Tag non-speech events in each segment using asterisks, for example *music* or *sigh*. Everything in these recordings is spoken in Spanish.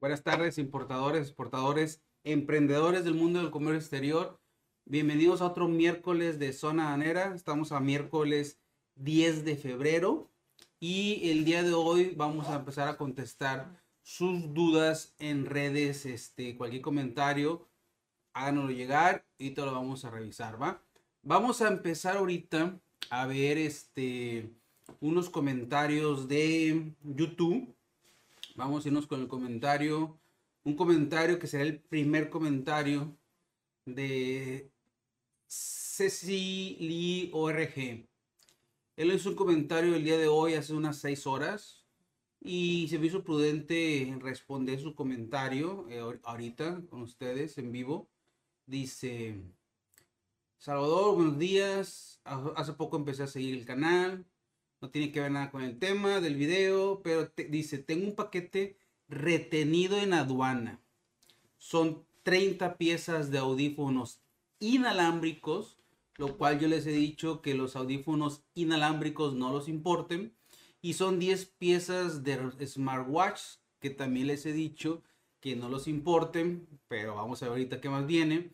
Buenas tardes, importadores, exportadores, emprendedores del mundo del comercio exterior. Bienvenidos a otro miércoles de Zona Anera. Estamos a miércoles 10 de febrero y el día de hoy vamos a empezar a contestar sus dudas en redes, este, cualquier comentario, háganoslo llegar y te lo vamos a revisar, ¿va? Vamos a empezar ahorita a ver este unos comentarios de YouTube Vamos a irnos con el comentario. Un comentario que será el primer comentario de Ceci Lee ORG. Él hizo un comentario el día de hoy, hace unas seis horas, y se me hizo prudente responder su comentario eh, ahorita con ustedes en vivo. Dice, Salvador, buenos días. Hace poco empecé a seguir el canal no tiene que ver nada con el tema del video, pero dice, tengo un paquete retenido en aduana. Son 30 piezas de audífonos inalámbricos, lo cual yo les he dicho que los audífonos inalámbricos no los importen. Y son 10 piezas de smartwatch, que también les he dicho que no los importen, pero vamos a ver ahorita qué más viene.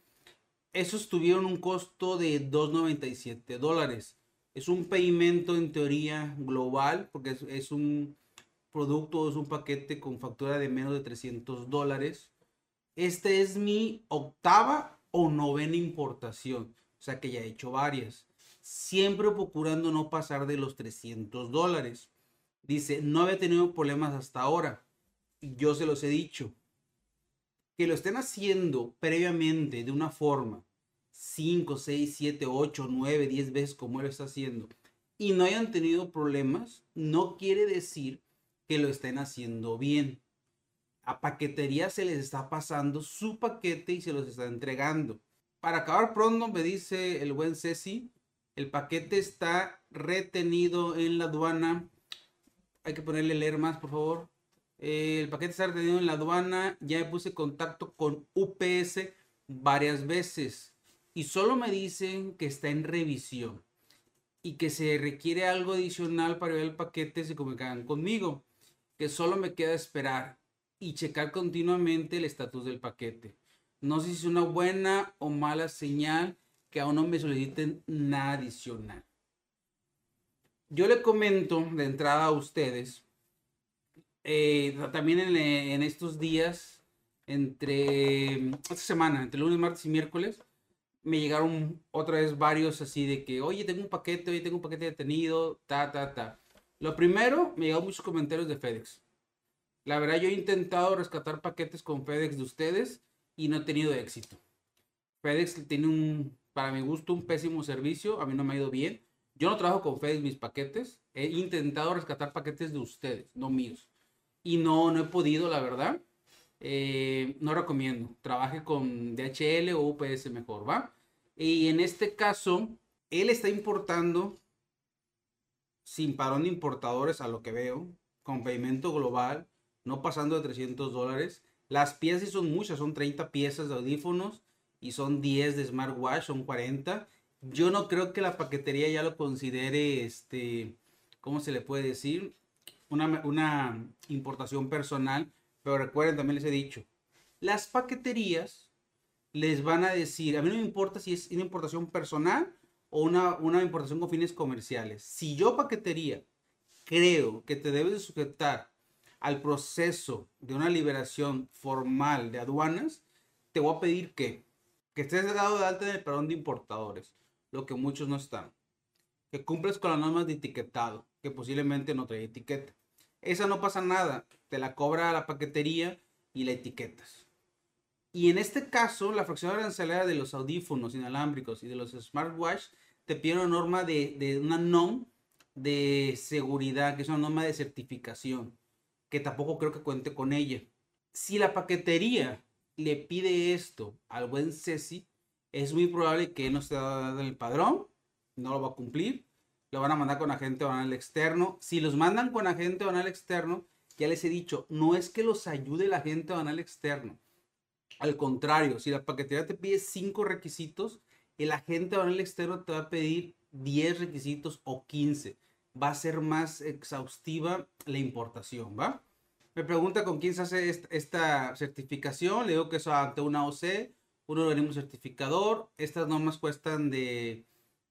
Esos tuvieron un costo de 2.97 dólares. Es un pedimento en teoría global, porque es, un producto, es un paquete con factura de menos de 300 dólares. Este es mi octava o novena importación, o sea que ya he hecho varias. Siempre procurando no pasar de los 300 dólares. Dice, no había tenido problemas hasta ahora. Yo se los he dicho. Que lo estén haciendo previamente de una forma 5, 6, 7, 8, 9, 10 veces como él está haciendo y no hayan tenido problemas, no quiere decir que lo estén haciendo bien. A paquetería se les está pasando su paquete y se los está entregando. Para acabar pronto, me dice el buen Ceci, el paquete está retenido en la aduana. Hay que ponerle leer más, por favor. el paquete está retenido en la aduana. Ya me puse contacto con UPS varias veces y solo me dicen que está en revisión y que se requiere algo adicional para ver el paquete, se comunican conmigo, que solo me queda esperar y checar continuamente el estatus del paquete. No sé si es una buena o mala señal que aún no me soliciten nada adicional. Yo le comento de entrada a ustedes, eh, también en, en, estos días, entre esta semana, entre lunes, martes y miércoles, me llegaron otra vez varios así de que, oye, tengo un paquete, oye, tengo un paquete detenido, ta, ta, ta. Lo primero, me llegaron muchos comentarios de FedEx. La verdad, yo he intentado rescatar paquetes con FedEx de ustedes y no he tenido éxito. FedEx tiene un, para mi gusto, un pésimo servicio. A mí no me ha ido bien. Yo no trabajo con FedEx mis paquetes. He intentado rescatar paquetes de ustedes, no míos. Y no, no he podido, la verdad. Eh, no recomiendo. Trabaje con DHL o UPS mejor, ¿va? Y en este caso, él está importando sin parón de importadores, a lo que veo, con pedimento global, no pasando de 300 dólares. Las piezas son muchas, son 30 piezas de audífonos y son 10 de smartwatch, son 40. Yo no creo que la paquetería ya lo considere, este, ¿cómo se le puede decir? Una, una importación personal pero recuerden, también les he dicho, las paqueterías les van a decir, a mí no me importa si es una importación personal o una, una importación con fines comerciales. Si yo paquetería creo que te debes de sujetar al proceso de una liberación formal de aduanas, te voy a pedir que, que estés dado de alta en el perdón de importadores, lo que muchos no están. Que cumples con las normas de etiquetado, que posiblemente no trae etiqueta. Esa no pasa nada, te la cobra la paquetería y la etiquetas. Y en este caso, la fracción arancelaria de los audífonos inalámbricos y de los smartwatch te pide una norma de, de una NOM de seguridad, que es una norma de certificación, que tampoco creo que cuente con ella. Si la paquetería le pide esto al buen Ceci, es muy probable que no esté dando el padrón, no lo va a cumplir lo van a mandar con agente banal externo. Si los mandan con agente banal externo, ya les he dicho, no es que los ayude el agente banal externo. Al contrario, si la paquetería te pide cinco requisitos, el agente banal externo te va a pedir 10 requisitos o 15. Va a ser más exhaustiva la importación, ¿va? Me pregunta con quién se hace esta, certificación. Le digo que es ante una OC, un organismo certificador. Estas normas cuestan de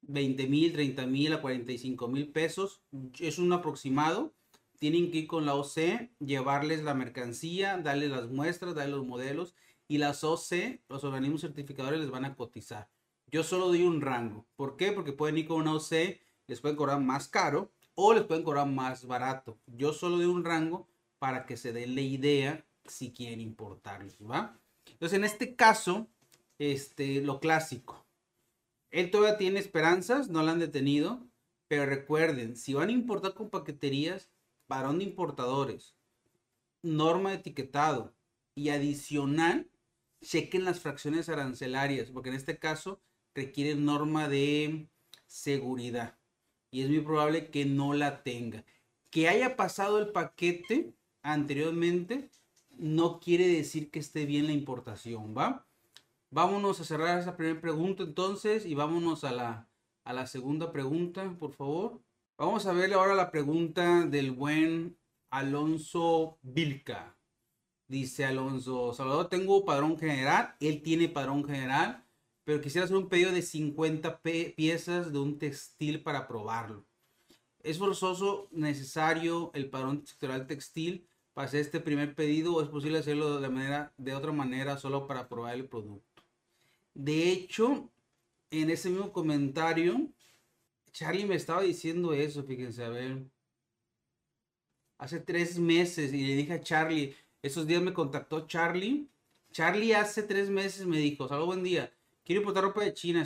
20 mil, 30 mil a 45 mil pesos. Es un aproximado. Tienen que ir con la OC, llevarles la mercancía, darles las muestras, darles los modelos. Y las OC, los organismos certificadores, les van a cotizar. Yo solo doy un rango. ¿Por qué? Porque pueden ir con una OC, les pueden cobrar más caro o les pueden cobrar más barato. Yo solo doy un rango para que se den la idea si quieren importarlos, ¿va? Entonces, en este caso, este, lo clásico. Él todavía tiene esperanzas, no la han detenido, pero recuerden, si van a importar con paqueterías, varón de importadores, norma de etiquetado y adicional, chequen las fracciones arancelarias, porque en este caso requieren norma de seguridad y es muy probable que no la tenga. Que haya pasado el paquete anteriormente no quiere decir que esté bien la importación, ¿va? Vámonos a cerrar esa primera pregunta entonces y vámonos a la, a la segunda pregunta, por favor. Vamos a ver ahora la pregunta del buen Alonso Vilca. Dice Alonso, Salvador, tengo padrón general, él tiene padrón general pero quisiera hacer un pedido de 50 piezas de un textil para probarlo. ¿Es forzoso, necesario el padrón sectorial textil para hacer este primer pedido o es posible hacerlo de, manera, de otra manera solo para probar el producto? De hecho, en ese mismo comentario, Charlie me estaba diciendo eso, fíjense, a ver. Hace tres meses y le dije a Charlie, esos días me contactó Charlie. Charlie hace tres meses me dijo, salud, buen día quiero importar ropa de China,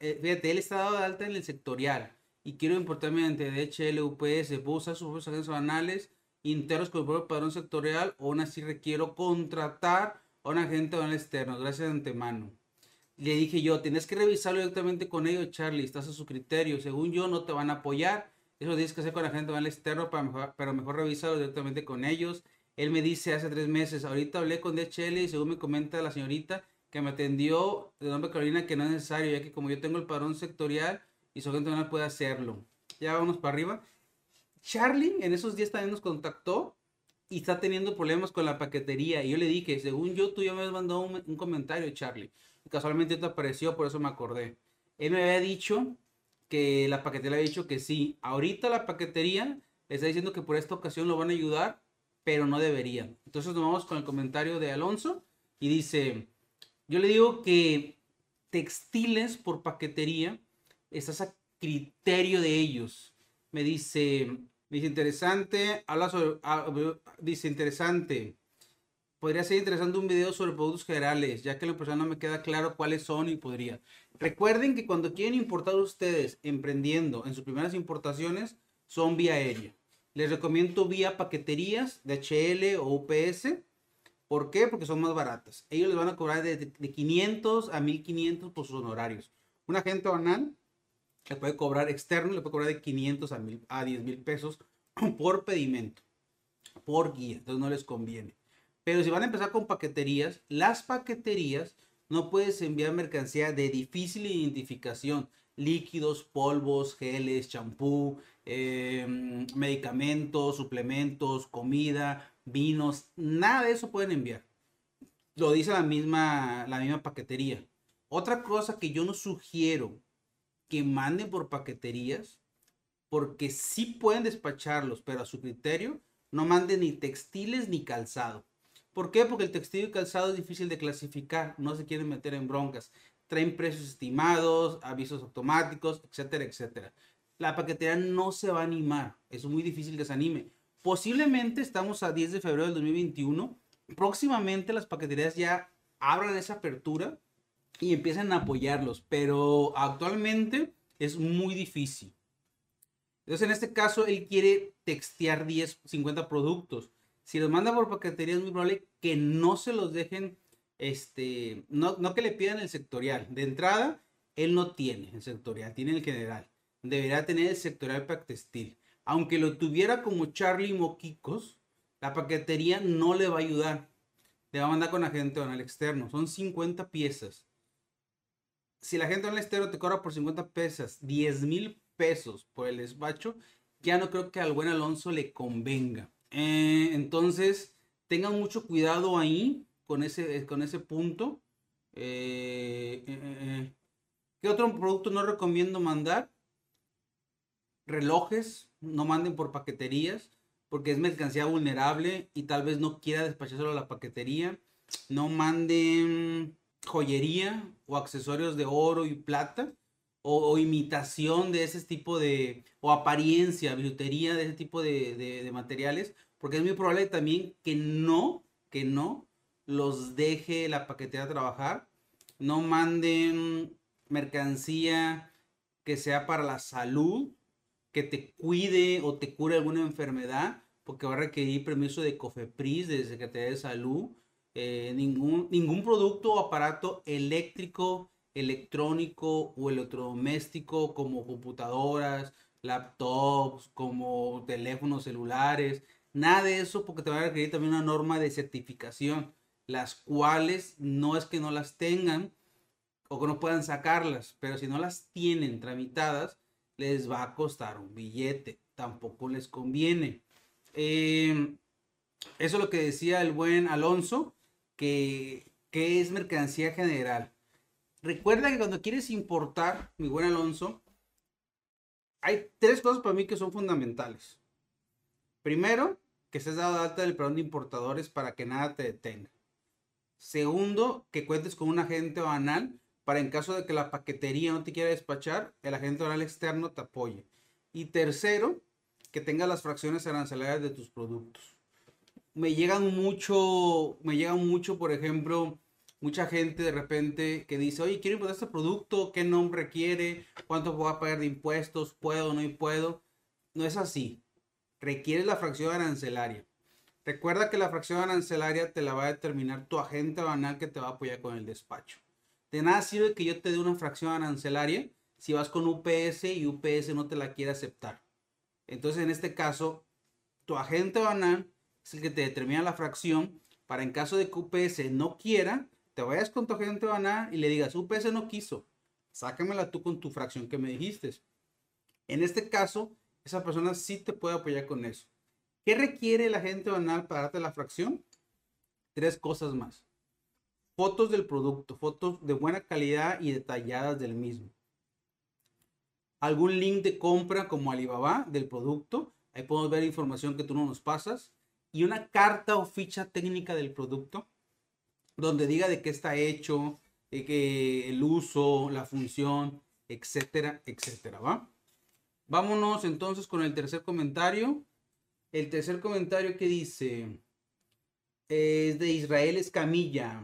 eh, fíjate, él está dado de alta en el sectorial y quiero importar mediante DHL, UPS, puedo usar sus banales internos con el propio padrón sectorial o aún así requiero contratar a un agente banal externo, gracias de antemano. Le dije yo, tienes que revisarlo directamente con ellos, Charlie, estás a su criterio, según yo no te van a apoyar, eso tienes que hacer con agente banal externo, para mejor, pero mejor revisarlo directamente con ellos. Él me dice hace tres meses, ahorita hablé con DHL y según me comenta la señorita, que me atendió de nombre Carolina que no es necesario, ya que como yo tengo el padrón sectorial y su gente no puede hacerlo. Ya vamos para arriba. Charlie en esos días también nos contactó y está teniendo problemas con la paquetería. Y yo le dije, según yo, tú ya me has mandado un, comentario, Charlie. Casualmente te apareció, por eso me acordé. Él me había dicho que la paquetería había dicho que sí. Ahorita la paquetería está diciendo que por esta ocasión lo van a ayudar, pero no deberían. Entonces nos vamos con el comentario de Alonso y dice, yo le digo que textiles por paquetería estás a criterio de ellos. Me dice, dice interesante, habla sobre, ah, dice interesante. Podría ser interesante un video sobre productos generales, ya que la persona no me queda claro cuáles son y podría. Recuerden que cuando quieren importar ustedes emprendiendo en sus primeras importaciones, son vía aérea. Les recomiendo vía paqueterías, DHL o UPS ¿Por qué? Porque son más baratas. Ellos les van a cobrar de, de 500 a 1500 por sus honorarios. Un agente banal le puede cobrar externo, le puede cobrar de 500 a, 1000, a 10 mil pesos *clears throat* por pedimento, por guía. Entonces no les conviene. Pero si van a empezar con paqueterías, las paqueterías no puedes enviar mercancía de difícil identificación. Líquidos, polvos, geles, champú, eh, medicamentos, suplementos, comida, vinos, nada de eso pueden enviar. Lo dice la misma, la misma paquetería. Otra cosa que yo no sugiero que manden por paqueterías, porque sí pueden despacharlos, pero a su criterio, no manden ni textiles ni calzado. ¿Por qué? Porque el textil y calzado es difícil de clasificar, no se quieren meter en broncas. Traen precios estimados, avisos automáticos, etcétera, etcétera. La paquetería no se va a animar, es muy difícil que se anime. Posiblemente estamos a 10 de febrero del 2021. Próximamente las paqueterías ya abran esa apertura y empiezan a apoyarlos, pero actualmente es muy difícil. Entonces, en este caso, él quiere textear 10, 50 productos. Si los manda por paquetería, es muy probable que no se los dejen, este, no, no que le pidan el sectorial. De entrada, él no tiene el sectorial, tiene el general. Deberá tener el sectorial para textil aunque lo tuviera como Charlie Moquicos, la paquetería no le va a ayudar. Le va a mandar con agente banal externo. Son 50 piezas. Si la gente banal externo te cobra por 50 pesos, 10 mil pesos por el despacho, ya no creo que al buen Alonso le convenga. Eh, entonces, tengan mucho cuidado ahí con ese, con ese punto. Eh, eh, ¿Qué otro producto no recomiendo mandar? Relojes, no manden por paqueterías porque es mercancía vulnerable y tal vez no quiera despachárselo a la paquetería. No manden joyería o accesorios de oro y plata o, imitación de ese tipo de, o apariencia, bijutería de ese tipo de, materiales, porque es muy probable también que no, que no los deje la paquetería trabajar. No manden mercancía que sea para la salud, que te cuide o te cure alguna enfermedad, porque va a requerir permiso de COFEPRIS, de Secretaría de Salud. Eh, ningún, ningún producto o aparato eléctrico, electrónico o electrodoméstico como computadoras, laptops, como teléfonos celulares, nada de eso porque te va a requerir también una norma de certificación, las cuales no es que no las tengan, o que no puedan sacarlas, pero si no las tienen tramitadas, les va a costar un billete, tampoco les conviene. Em, eso es lo que decía el buen Alonso, que, que es mercancía general. Recuerda que cuando quieres importar, mi buen Alonso, hay tres cosas para mí que son fundamentales. Primero, que estés dado alta del perdón de importadores para que nada te detenga. Segundo, que cuentes con un agente banal para en caso de que la paquetería no te quiera despachar, el agente oral externo te apoye. Y tercero, que tenga las fracciones arancelarias de tus productos. Me llegan mucho, me llegan mucho, por ejemplo, mucha gente de repente que dice, oye, quiero importar este producto, ¿qué nombre quiere? ¿Cuánto voy a pagar de impuestos? ¿Puedo no puedo? No es así. Requiere la fracción arancelaria. Recuerda que la fracción arancelaria te la va a determinar tu agente banal que te va a apoyar con el despacho. De nada sirve que yo te dé una fracción arancelaria si vas con UPS y UPS no te la quiere aceptar. Entonces, en este caso, tu agente banal es el que te determina la fracción para en caso de que UPS no quiera, te vayas con tu agente banal y le digas, UPS no quiso, sácamela tú con tu fracción que me dijiste. En este caso, esa persona sí te puede apoyar con eso. ¿Qué requiere el agente banal para darte la fracción? Tres cosas más fotos del producto, fotos de buena calidad y detalladas del mismo. Algún link de compra como Alibaba del producto, ahí podemos ver información que tú no nos pasas. Y una carta o ficha técnica del producto, donde diga de qué está hecho, que el uso, la función, etcétera, etcétera, ¿va? Vámonos entonces con el tercer comentario. El tercer comentario que dice es de Israel Escamilla.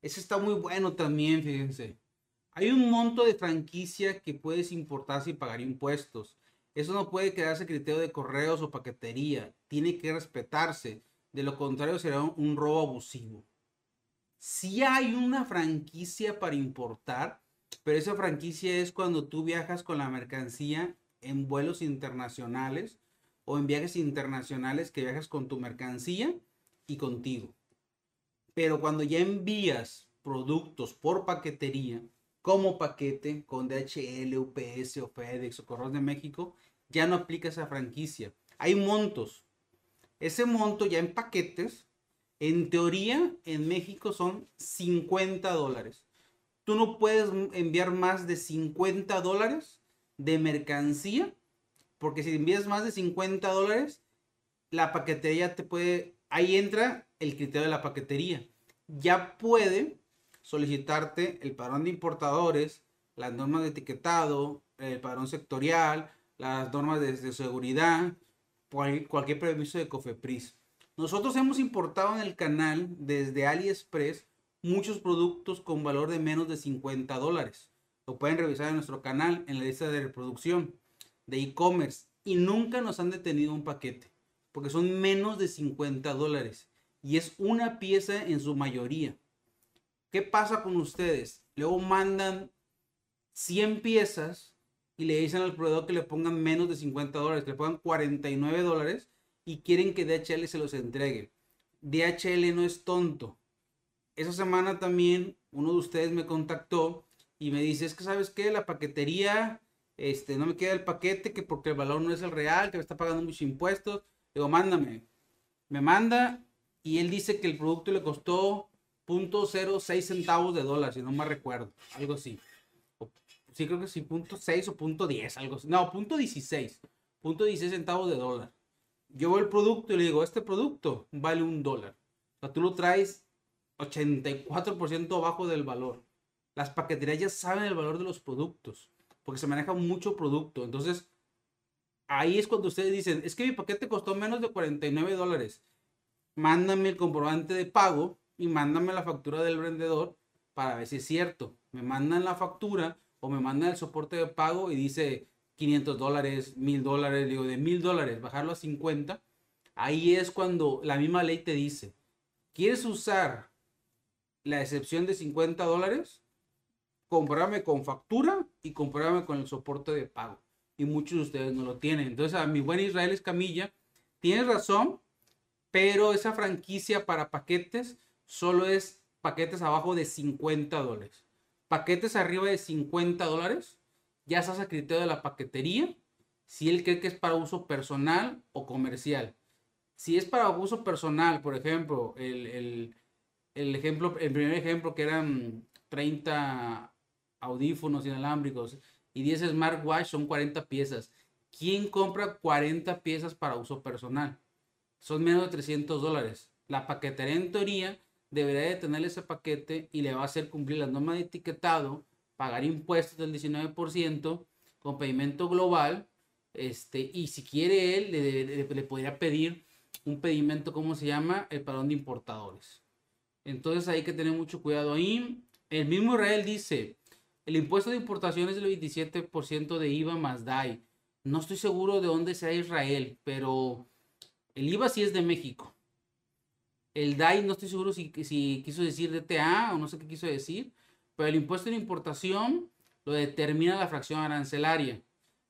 Ese está muy bueno también, fíjense. Hay un monto de franquicia que puedes importar sin pagar impuestos. Eso no puede quedarse criterio de correos o paquetería. Tiene que respetarse. De lo contrario será un, robo abusivo. Si hay una franquicia para importar, pero esa franquicia es cuando tú viajas con la mercancía en vuelos internacionales o en viajes internacionales que viajas con tu mercancía y contigo. Pero cuando ya envías productos por paquetería, como paquete con DHL, UPS o FedEx o Correos de México, ya no aplica esa franquicia. Hay montos. Ese monto ya en paquetes, en teoría, en México son 50 dólares. Tú no puedes enviar más de 50 dólares de mercancía, porque si envías más de 50 dólares, la paquetería te puede, ahí entra el criterio de la paquetería. Ya puede solicitarte el padrón de importadores, las normas de etiquetado, el padrón sectorial, las normas de, seguridad, cualquier permiso de COFEPRIS. Nosotros hemos importado en el canal desde AliExpress muchos productos con valor de menos de 50 dólares. Lo pueden revisar en nuestro canal en la lista de reproducción de e-commerce y nunca nos han detenido un paquete porque son menos de 50 dólares y es una pieza en su mayoría. ¿Qué pasa con ustedes? Luego mandan 100 piezas y le dicen al proveedor que le pongan menos de 50 dólares, que le pongan 49 dólares y quieren que DHL se los entregue. DHL no es tonto. Esa semana también uno de ustedes me contactó y me dice, es que sabes qué, la paquetería, este, no me queda el paquete, que porque el valor no es el real, que me está pagando muchos impuestos. Digo, mándame. Me manda y él dice que el producto le costó 0.06 centavos de dólar, si no me recuerdo, algo así. sí, creo que sí, 0.6 o 0.10, algo así. No, 0.16, 0.16 centavos de dólar. Yo veo el producto y le digo, este producto vale un dólar. O sea, tú lo traes 84% abajo del valor. Las paqueterías ya saben el valor de los productos, porque se maneja mucho producto. Entonces, ahí es cuando ustedes dicen, es que mi paquete costó menos de 49 dólares. Mándame el comprobante de pago y mándame la factura del vendedor para ver si es cierto. Me mandan la factura o me mandan el soporte de pago y dice 500 dólares, 1000 dólares, digo de 1000 dólares, bajarlo a 50. Ahí es cuando la misma ley te dice, ¿quieres usar la excepción de 50 dólares? Comprame con factura y comprame con el soporte de pago. Y muchos de ustedes no lo tienen. Entonces, a mi buen Israel Escamilla, tienes razón, pero esa franquicia para paquetes solo es paquetes abajo de 50 dólares. Paquetes arriba de 50 dólares, ya estás a criterio de la paquetería, si él cree que es para uso personal o comercial. Si es para uso personal, por ejemplo, el, ejemplo, el primer ejemplo que eran 30 audífonos inalámbricos y 10 smartwatch son 40 piezas. ¿Quién compra 40 piezas para uso personal? Son menos de 300 dólares. La paquetería en teoría debería de tener ese paquete y le va a hacer cumplir las normas de etiquetado, pagar impuestos del 19% con pedimento global. Este, y si quiere él, le, podría pedir un pedimento, ¿cómo se llama? El padrón de importadores. Entonces hay que tener mucho cuidado ahí. El mismo Israel dice, el impuesto de importación es del 27% de IVA más DAI. No estoy seguro de dónde sea Israel, pero el IVA sí es de México. El DAI no estoy seguro si, si quiso decir DTA o no sé qué quiso decir, pero el impuesto de importación lo determina la fracción arancelaria.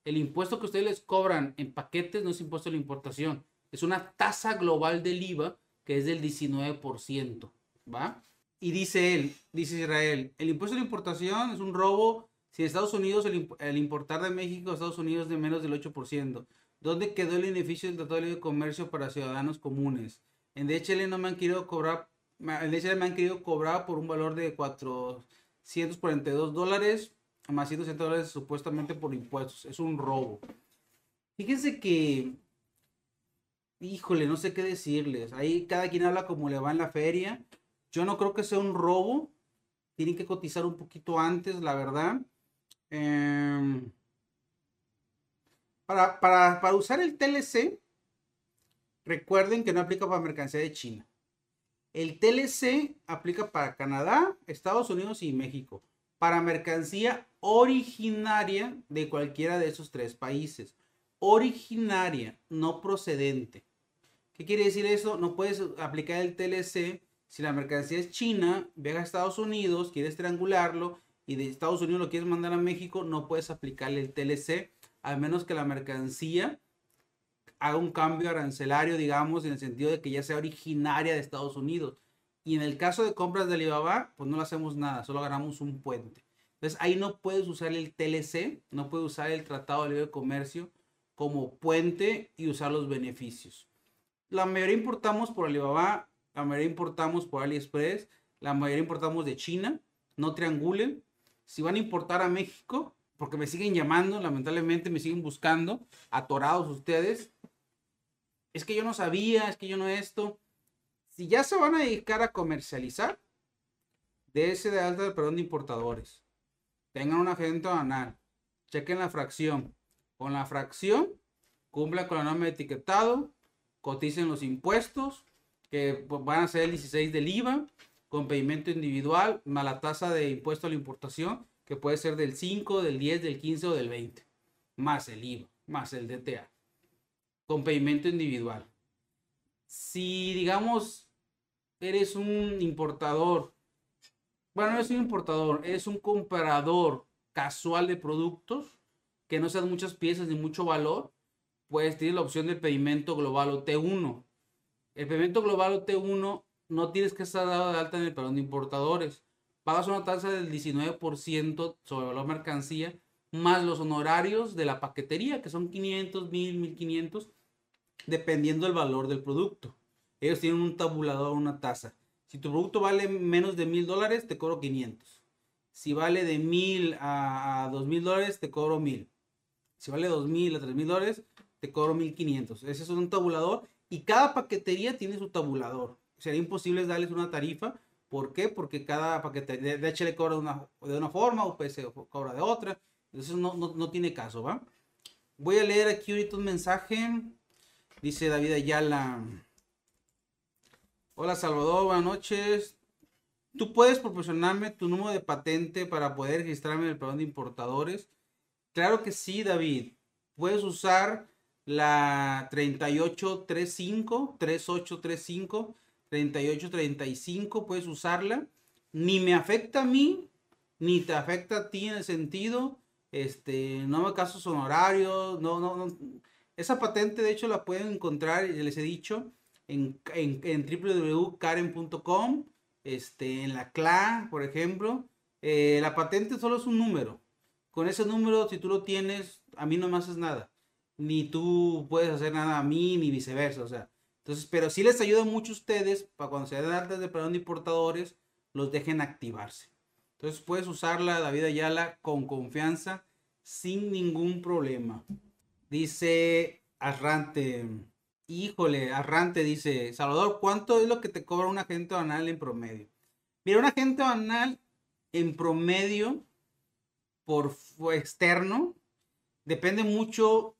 El impuesto que ustedes les cobran en paquetes no es impuesto de la importación, es una tasa global del IVA que es del 19%, ¿va? Y dice él, dice Israel, el impuesto de importación es un robo si Estados Unidos el, importar de México a Estados Unidos de menos del 8%. ¿Dónde quedó el beneficio del Tratado de Comercio para ciudadanos comunes? En DHL no me han querido cobrar, en DHL me han querido cobrar por un valor de 442 dólares, más 160 dólares supuestamente por impuestos. Es un robo. Fíjense que, híjole, no sé qué decirles. Ahí cada quien habla como le va en la feria. Yo no creo que sea un robo. Tienen que cotizar un poquito antes, la verdad. Eh, para, usar el TLC, recuerden que no aplica para mercancía de China. El TLC aplica para Canadá, Estados Unidos y México. Para mercancía originaria de cualquiera de esos tres países. Originaria, no procedente. ¿Qué quiere decir eso? No puedes aplicar el TLC si la mercancía es china, viaja a Estados Unidos, quieres triangularlo y de Estados Unidos lo quieres mandar a México, no puedes aplicarle el TLC al menos que la mercancía haga un cambio arancelario, digamos, en el sentido de que ya sea originaria de Estados Unidos. Y en el caso de compras de Alibaba, pues no le hacemos nada, solo agarramos un puente. Entonces ahí no puedes usar el TLC, no puedes usar el Tratado de Libre Comercio como puente y usar los beneficios. La mayoría importamos por Alibaba, la mayoría importamos por AliExpress, la mayoría importamos de China, no triangulen. Si van a importar a México, porque me siguen llamando, lamentablemente me siguen buscando, atorados ustedes. Es que yo no sabía, es que yo no esto. Si ya se van a dedicar a comercializar, de ese de alta perdón de importadores. Tengan un agente banal. Chequen la fracción. Con la fracción, cumplan con la norma de etiquetado, coticen los impuestos, que van a ser el 16 del IVA, con pedimento individual, más la tasa de impuesto a la importación, que puede ser del 5, del 10, del 15 o del 20, más el IVA, más el DTA, con pedimento individual. Si, digamos, eres un importador, bueno, no es un importador, es un comprador casual de productos, que no sean muchas piezas ni mucho valor, pues tienes la opción del pedimento global o T1. El pedimento global o T1 no tienes que estar dado de alta en el perdón de importadores pagas una tasa del 19% sobre la mercancía, más los honorarios de la paquetería, que son 500, 1000, 1500, dependiendo del valor del producto. ellos tienen un tabulador, una tasa. Si tu producto vale menos de mil dólares, te cobro 500. Si vale de mil a dos mil dólares, te cobro mil. Si vale dos mil a tres mil dólares, te cobro 1500. Ese es un tabulador y cada paquetería tiene su tabulador. Sería imposible darles una tarifa. ¿Por qué? Porque cada paquetería, de le cobra de una, de una forma, UPS cobra de otra. Entonces no, no, no tiene caso, ¿va? Voy a leer aquí ahorita un mensaje. Dice David Ayala. Hola Salvador, buenas noches. ¿Tú puedes proporcionarme tu número de patente para poder registrarme en el programa de importadores? Claro que sí, David. Puedes usar la 3835, 3835, 3835, puedes usarla. Ni me afecta a mí, ni te afecta a ti en el sentido, este, no me caso son horarios, no, no, no. Esa patente, de hecho, la pueden encontrar, les he dicho, en, en, www.karen.com, este, en la CLA, por ejemplo. Eh, la patente solo es un número. Con ese número, si tú lo tienes, a mí no me haces nada. Ni tú puedes hacer nada a mí, ni viceversa. O sea, entonces, pero sí les ayuda mucho a ustedes para cuando se den altas de perdón de importadores, los dejen activarse. Entonces puedes usarla, David Ayala, con confianza, sin ningún problema. Dice Arrante. Híjole, Arrante dice, Salvador, ¿cuánto es lo que te cobra un agente banal en promedio? Mira, un agente banal en promedio por externo depende mucho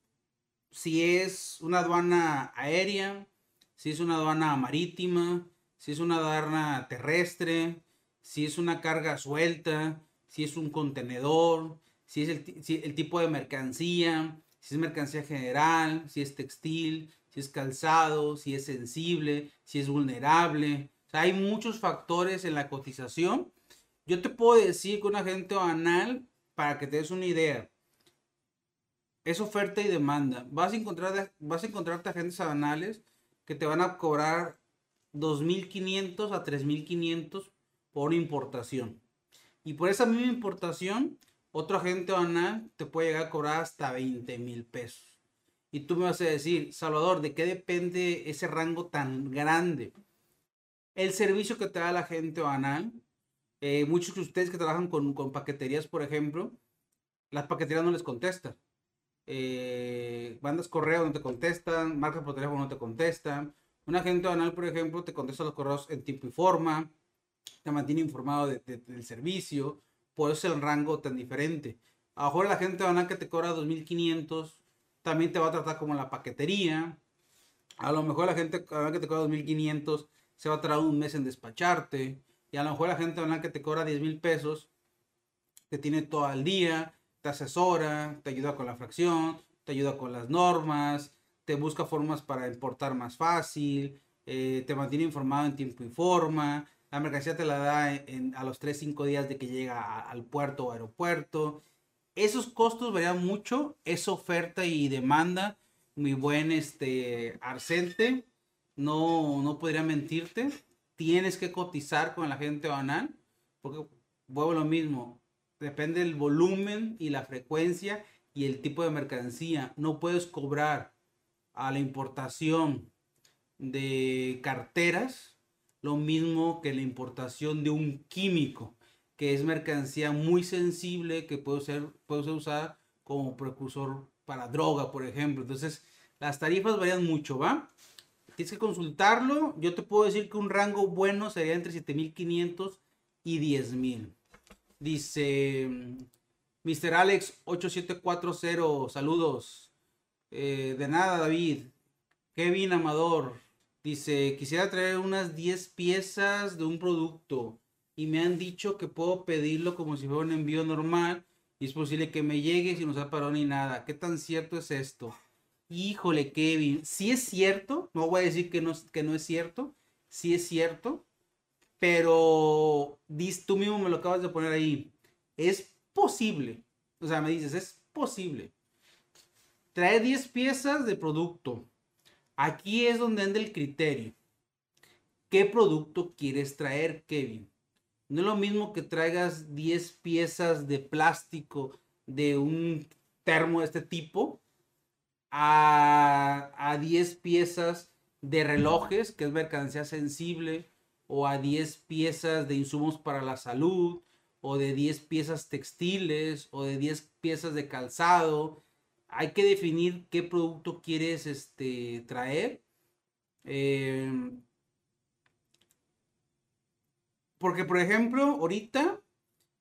si es una aduana aérea, si es una aduana marítima, si es una aduana terrestre, si es una carga suelta, si es un contenedor, si es el, el tipo de mercancía, si es mercancía general, si es textil, si es calzado, si es sensible, si es vulnerable. hay muchos factores en la cotización. Yo te puedo decir que un agente banal, para que te des una idea, es oferta y demanda. Vas a encontrar, vas a encontrarte agentes banales que te van a cobrar 2.500 a 3.500 por importación. Y por esa misma importación, otro agente banal te puede llegar a cobrar hasta 20 mil pesos. Y tú me vas a decir, Salvador, ¿de qué depende ese rango tan grande? El servicio que te da la gente banal. Eh, muchos de ustedes que trabajan con, con, paqueterías, por ejemplo, las paqueterías no les contestan. Eh, mandas correo, no te contestan. Marcas por teléfono, no te contestan. Un agente banal, por ejemplo, te contesta los correos en tiempo y forma. Te mantiene informado del servicio. Por eso es el rango tan diferente. A lo mejor la gente que te cobra 2.500 también te va a tratar como la paquetería. A lo mejor la gente que te cobra 2.500 se va a tardar un mes en despacharte. Y a lo mejor la gente que te cobra 10 mil pesos te tiene todo el día, te asesora, te ayuda con la fracción, te ayuda con las normas, te busca formas para importar más fácil, eh, te mantiene informado en tiempo y forma. La mercancía te la da a los 3-5 días de que llega al puerto o aeropuerto. Esos costos varían mucho, es oferta y demanda. Mi buen este, Arcente, no, no podría mentirte. Tienes que cotizar con la gente banal, porque vuelvo lo mismo. Depende del volumen y la frecuencia y el tipo de mercancía. No puedes cobrar a la importación de carteras lo mismo que la importación de un químico que es mercancía muy sensible que puede ser, puede ser usada como precursor para droga, por ejemplo. Entonces, las tarifas varían mucho, ¿va? Tienes que consultarlo. Yo te puedo decir que un rango bueno sería entre 7500 y 10000. Dice Mr. Alex 8740, saludos. Eh, de nada, David. Kevin Amador dice, quisiera traer unas 10 piezas de un producto y me han dicho que puedo pedirlo como si fuera un envío normal y es posible que me llegue sin usar parón ni nada. ¿Qué tan cierto es esto? Híjole, Kevin, sí es cierto, no voy a decir que no, que no es cierto, sí es cierto, pero tú mismo me lo acabas de poner ahí. Es posible, o sea, me dices, es posible. Trae 10 piezas de producto. Aquí es donde anda el criterio. ¿Qué producto quieres traer, Kevin? No es lo mismo que traigas 10 piezas de plástico de un termo de este tipo a, a 10 piezas de relojes, que es mercancía sensible, o a 10 piezas de insumos para la salud, o de 10 piezas textiles, o de 10 piezas de calzado. Hay que definir qué producto quieres este, traer. Em, porque, por ejemplo, ahorita,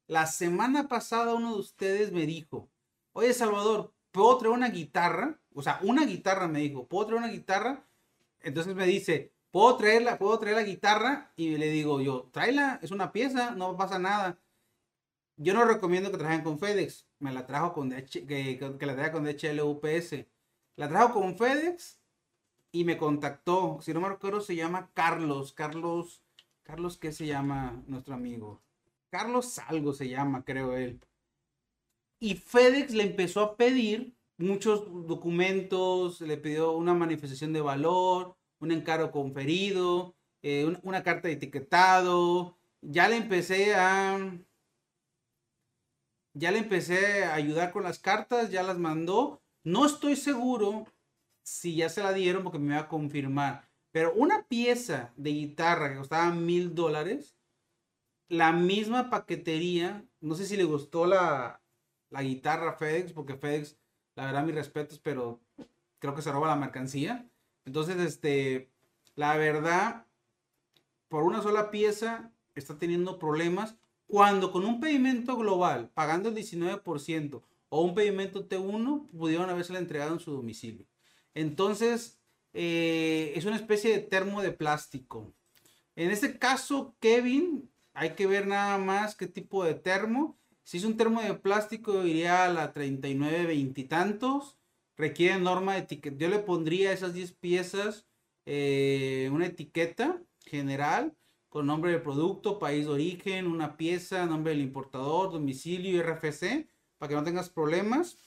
la semana pasada uno de ustedes me dijo, oye Salvador, ¿puedo traer una guitarra? O sea, una guitarra me dijo, ¿puedo traer una guitarra? Entonces me dice, ¿puedo traerla? ¿Puedo traer la guitarra? Y le digo yo, tráela, es una pieza, no pasa nada. Yo no recomiendo que trabajen con FedEx. Me la trajo con que, la traiga con DHL UPS. La trajo con FedEx y me contactó. Si no me recuerdo, se llama Carlos. Carlos, Carlos, ¿qué se llama nuestro amigo? Carlos Algo se llama, creo él. Y FedEx le empezó a pedir muchos documentos, le pidió una manifestación de valor, un encargo conferido, eh, una carta de etiquetado. Ya le empecé a... Ya le empecé a ayudar con las cartas, ya las mandó. No estoy seguro si ya se la dieron porque me va a confirmar. Pero una pieza de guitarra que costaba mil dólares, la misma paquetería, no sé si le gustó la, la guitarra FedEx, porque FedEx, la verdad, mis respetos, pero creo que se roba la mercancía. Entonces, este, la verdad, por una sola pieza está teniendo problemas cuando con un pedimento global, pagando el 19% o un pedimento T1, pudieron haberse entregado en su domicilio. Entonces, eh, es una especie de termo de plástico. En este caso, Kevin, hay que ver nada más qué tipo de termo. Si es un termo de plástico, iría a la 39, 20 y tantos. Requiere norma de etiqueta. Yo le pondría a esas 10 piezas eh, una etiqueta general con nombre del producto, país de origen, una pieza, nombre del importador, domicilio RFC, para que no tengas problemas.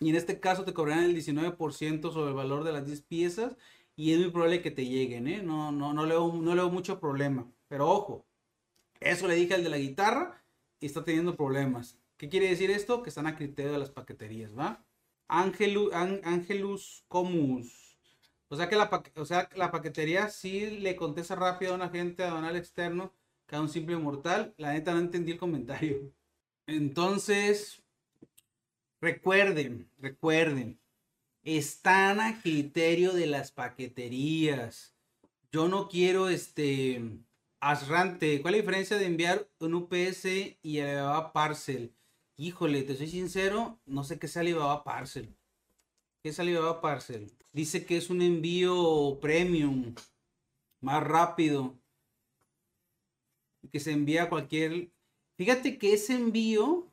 Y en este caso te cobrarán el 19% sobre el valor de las 10 piezas y es muy probable que te lleguen, ¿eh? No, no, no, leo, no leo mucho problema. Pero ojo, eso le dije al de la guitarra y está teniendo problemas. ¿Qué quiere decir esto? Que están a criterio de las paqueterías, ¿va? Angelus, Angelus Comus. O sea que la, o sea, la paquetería sí le contesta rápido a un agente aduanal externo que a un simple mortal. La neta no entendí el comentario. Entonces, recuerden, recuerden, están a criterio de las paqueterías. Yo no quiero este Asrante, ¿cuál es la diferencia de enviar un UPS y Alibaba Parcel? Híjole, te soy sincero, no sé qué es Alibaba Parcel. ¿Qué es Alibaba Parcel? Dice que es un envío premium, más rápido, que se envía a cualquier... Fíjate que ese envío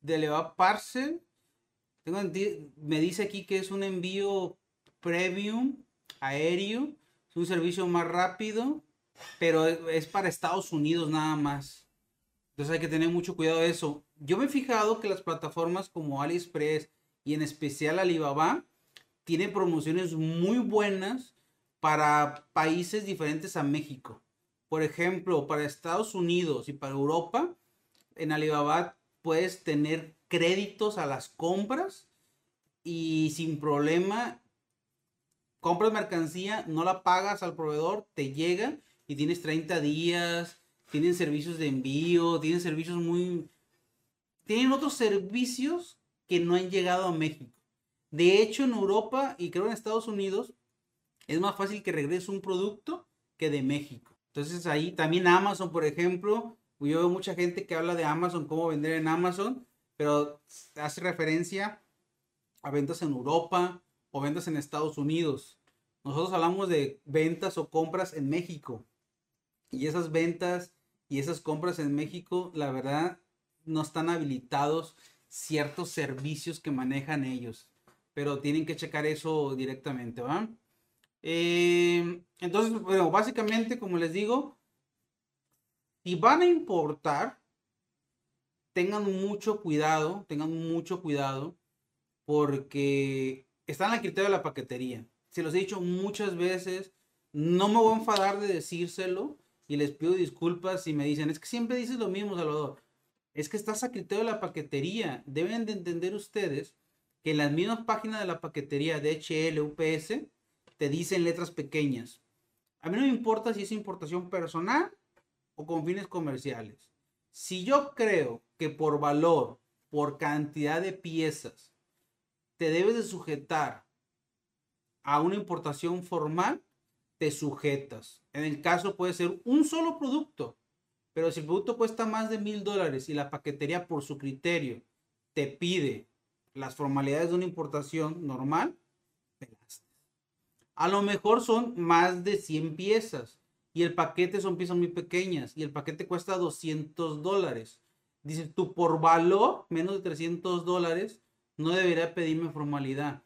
de Alibaba Parcel, me dice aquí que es un envío premium aéreo, es un servicio más rápido pero es para Estados Unidos nada más. Entonces hay que tener mucho cuidado de eso. Yo me he fijado que las plataformas como AliExpress y en especial Alibaba tienen promociones muy buenas para países diferentes a México. Por ejemplo, para Estados Unidos y para Europa, en Alibaba puedes tener créditos a las compras y sin problema compras mercancía, no la pagas al proveedor, te llega y tienes 30 días, tienen servicios de envío, tienen servicios muy... Tienen otros servicios que no han llegado a México. De hecho, en Europa y creo en Estados Unidos, es más fácil que regrese un producto que de México. Entonces ahí también Amazon, por ejemplo, yo veo mucha gente que habla de Amazon, cómo vender en Amazon, pero hace referencia a ventas en Europa o ventas en Estados Unidos. Nosotros hablamos de ventas o compras en México. Y esas ventas y esas compras en México, la verdad, no están habilitados ciertos servicios que manejan ellos. Pero tienen que checar eso directamente, ¿va? Eh, entonces, bueno, básicamente, como les digo, si van a importar, tengan mucho cuidado, tengan mucho cuidado, porque están la criterio de la paquetería. Se los he dicho muchas veces, no me voy a enfadar de decírselo, y les pido disculpas si me dicen, es que siempre dices lo mismo, Salvador. Es que estás a criterio de la paquetería. Deben de entender ustedes que en las mismas páginas de la paquetería de HL, UPS, te dice en letras pequeñas. A mí no me importa si es importación personal o con fines comerciales. Si yo creo que por valor, por cantidad de piezas, te debes de sujetar a una importación formal, te sujetas. En el caso puede ser un solo producto, pero si el producto cuesta más de mil dólares y la paquetería por su criterio te pide las formalidades de una importación normal, A lo mejor son más de 100 piezas y el paquete son piezas muy pequeñas y el paquete cuesta 200 dólares. Dice, tú por valor, menos de 300 dólares, no debería pedirme formalidad.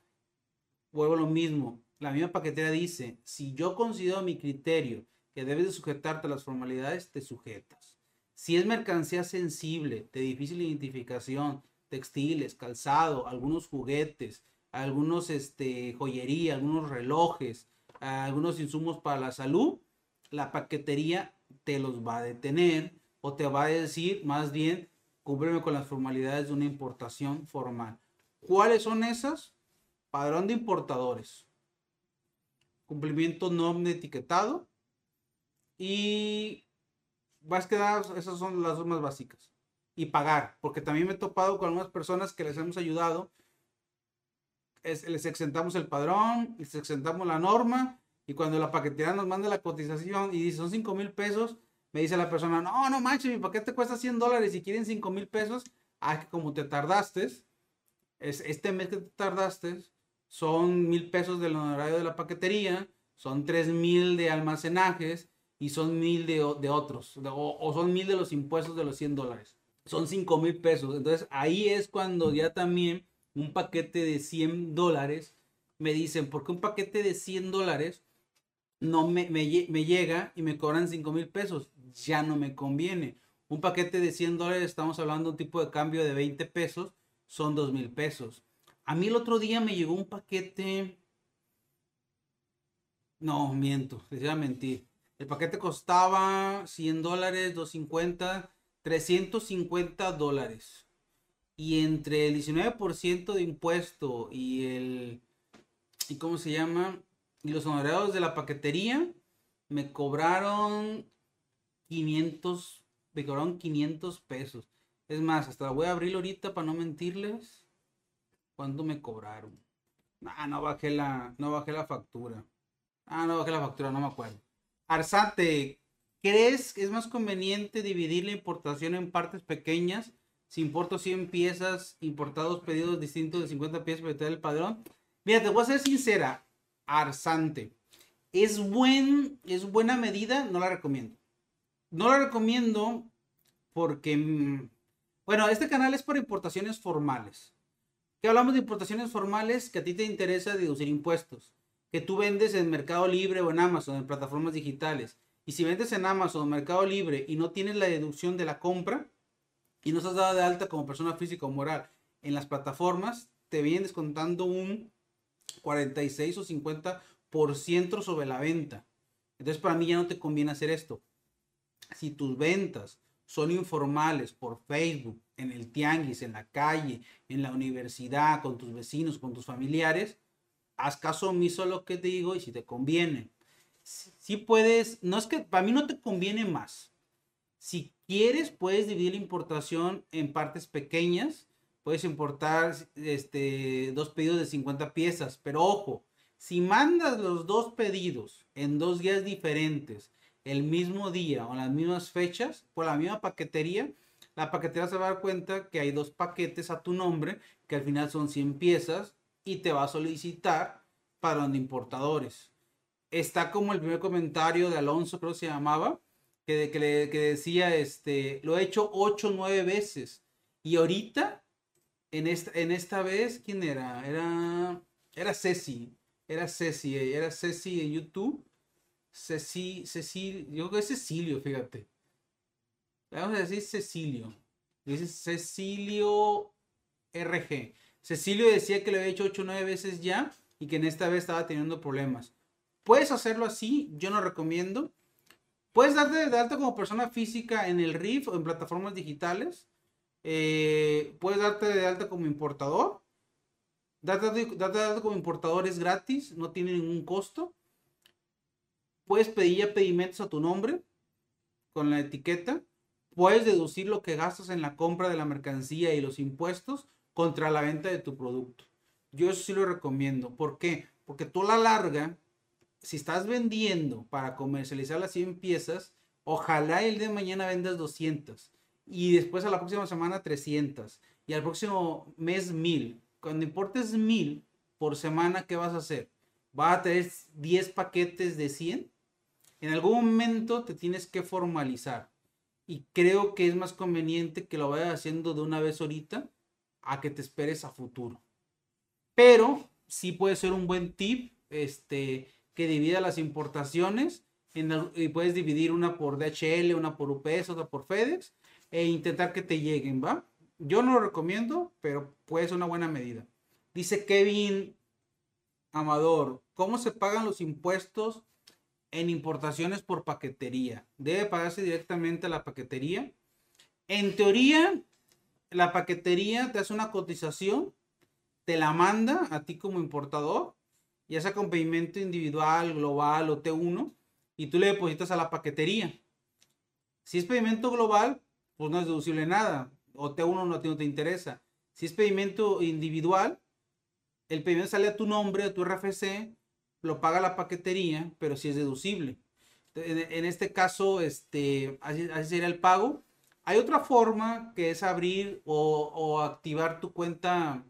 Vuelvo lo mismo. La misma paquetera dice, si yo considero mi criterio que debes de sujetarte a las formalidades, te sujetas. Si es mercancía sensible, de difícil identificación, textiles, calzado, algunos juguetes, algunos este, joyería, algunos relojes, algunos insumos para la salud, la paquetería te los va a detener o te va a decir más bien, cúbreme con las formalidades de una importación formal. ¿Cuáles son esas? Padrón de importadores, cumplimiento no etiquetado, y vas a quedar, esas son las dos más básicas. Y pagar, porque también me he topado con algunas personas que les hemos ayudado. les exentamos el padrón, les exentamos la norma, y cuando la paquetería nos manda la cotización y dice son 5 mil pesos, me dice la persona, no, no manches, mi paquete cuesta 100 dólares y quieren 5 mil pesos. Ah, que como te tardaste, es, este mes que te tardaste, son mil pesos del honorario de la paquetería, son 3 mil de almacenajes y son mil de, de otros, o, son mil de los impuestos de los 100 dólares. Son 5 mil pesos. Entonces ahí es cuando ya también un paquete de 100 dólares me dicen, ¿por qué un paquete de 100 dólares no me, me, llega y me cobran 5 mil pesos? Ya no me conviene. Un paquete de 100 dólares, estamos hablando de un tipo de cambio de 20 pesos, son 2 mil pesos. A mí el otro día me llegó un paquete. No, miento, les iba a mentir. El paquete costaba 100 dólares, 250, 350 dólares. Y entre el 19% de impuesto y el. ¿Y cómo se llama? Y los honorarios de la paquetería me cobraron 500, me cobraron 500 pesos. Es más, hasta voy a abrir ahorita para no mentirles. ¿Cuánto me cobraron? Ah, no bajé la, no bajé la factura. Ah, no bajé la factura, no me acuerdo. Arsate, ¿crees que es más conveniente dividir la importación en partes pequeñas? Si importo 100 piezas, importados pedidos distintos de 50 piezas para el padrón. Mira, te voy a ser sincera. Arsante. ¿Es, buen, ¿Es buena medida? No la recomiendo. No la recomiendo porque, mm, bueno, este canal es para importaciones formales que hablamos de importaciones formales que a ti te interesa deducir impuestos, que tú vendes en Mercado Libre o en Amazon, en plataformas digitales. Y si vendes en Amazon Mercado Libre y no tienes la deducción de la compra y no estás dado de alta como persona física o moral en las plataformas, te vienen descontando un 46 o 50% sobre la venta. Entonces para mí ya no te conviene hacer esto. Si tus ventas son informales por Facebook, en el tianguis, en la calle, en la universidad, con tus vecinos, con tus familiares, haz caso omiso a lo que te digo y si te conviene. Si, puedes, no es que para mí no te conviene más. Si quieres, puedes dividir la importación en partes pequeñas. Puedes importar este, dos pedidos de 50 piezas, pero ojo, si mandas los dos pedidos en dos días diferentes, el mismo día o las mismas fechas, por la misma paquetería, la paquetera se va a dar cuenta que hay dos paquetes a tu nombre, que al final son 100 piezas, y te va a solicitar para de importadores. Está como el primer comentario de Alonso, creo que se llamaba, que, que, le, que decía, este, lo he hecho 8 o 9 veces. Y ahorita, en esta, en esta vez, ¿quién era? Era, era Ceci. Era Ceci, era Ceci en YouTube. Ceci, Ceci, yo creo que es Cecilio, fíjate. Vamos a decir Cecilio. Dice Cecilio RG. Cecilio decía que lo había hecho 8 o 9 veces ya y que en esta vez estaba teniendo problemas. Puedes hacerlo así, yo no recomiendo. Puedes darte de alta como persona física en el RIF o en plataformas digitales. Eh, puedes darte de alta como importador. Data de, data como importador es gratis, no tiene ningún costo. Puedes pedir ya pedimentos a tu nombre con la etiqueta. Puedes deducir lo que gastas en la compra de la mercancía y los impuestos contra la venta de tu producto. Yo eso sí lo recomiendo. ¿Por qué? Porque tú a la larga, si estás vendiendo para comercializar las 100 piezas, ojalá el de mañana vendas 200 y después a la próxima semana 300 y al próximo mes 1000. Cuando importes 1000 por semana, ¿qué vas a hacer? ¿Vas a tener 10 paquetes de 100? En algún momento te tienes que formalizar. Y creo que es más conveniente que lo vayas haciendo de una vez ahorita a que te esperes a futuro. Pero sí puede ser un buen tip este, que divida las importaciones y puedes dividir una por DHL, una por UPS, otra por FedEx e intentar que te lleguen, ¿va? Yo no lo recomiendo, pero puede ser una buena medida. Dice Kevin Amador, ¿cómo se pagan los impuestos en importaciones por paquetería? ¿Debe pagarse directamente a la paquetería? En teoría, la paquetería te hace una cotización, te la manda a ti como importador, ya sea con pedimento individual, global o T1, y tú le depositas a la paquetería. Si es pedimento global, pues no es deducible nada, o T1 no, te interesa. Si es pedimento individual, el pedimento sale a tu nombre, a tu RFC, lo paga la paquetería, pero si es deducible. En, este caso, este, así, sería el pago. Hay otra forma que es abrir o activar tu cuenta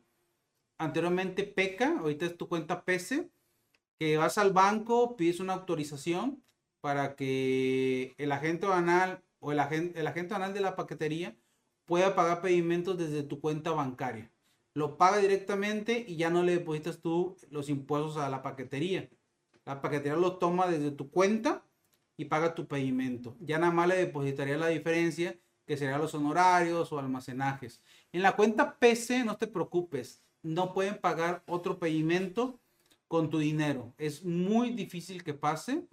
anteriormente PECA, ahorita es tu cuenta PESE, que vas al banco, pides una autorización para que el agente banal o el agente, el agente banal de la paquetería pueda pagar pedimentos desde tu cuenta bancaria. Lo paga directamente y ya no le depositas tú los impuestos a la paquetería. La paquetería lo toma desde tu cuenta y paga tu pedimento. Ya nada más le depositaría la diferencia, que serían los honorarios o almacenajes. En la cuenta PC, no te preocupes, no pueden pagar otro pedimento con tu dinero. Es muy difícil que pase.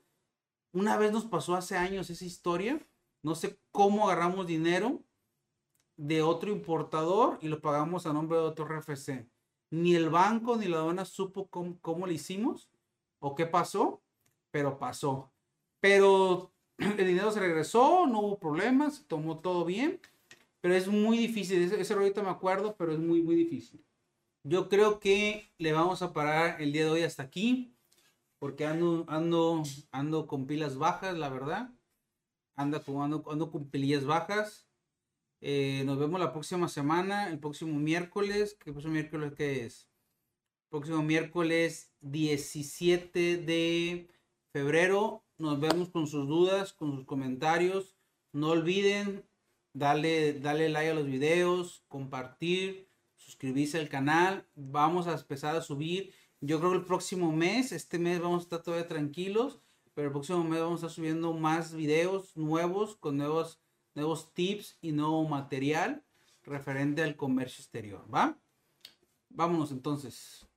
Una vez nos pasó hace años esa historia. No sé cómo agarramos dinero de otro importador y lo pagamos a nombre de otro RFC. Ni el banco ni la aduana supo cómo, cómo lo hicimos o qué pasó, pero pasó. Pero *clears throat* el dinero se regresó, no hubo problemas, tomó todo bien, pero es muy difícil. Ese, ese me acuerdo, pero es muy, muy difícil. Yo creo que le vamos a parar el día de hoy hasta aquí, porque ando, ando, ando con pilas bajas, la verdad. Anda ando, ando con pilillas bajas. Eh, nos vemos la próxima semana, el próximo miércoles. ¿Qué próximo miércoles qué es? Próximo miércoles 17 de febrero. Nos vemos con sus dudas, con sus comentarios. No olviden darle, darle like a los videos, compartir, suscribirse al canal. Vamos a empezar a subir. Yo creo que el próximo mes, este mes vamos a estar todavía tranquilos, pero el próximo mes vamos a estar subiendo más videos nuevos con nuevos nuevos tips y nuevo material referente al comercio exterior, ¿va? Vámonos entonces.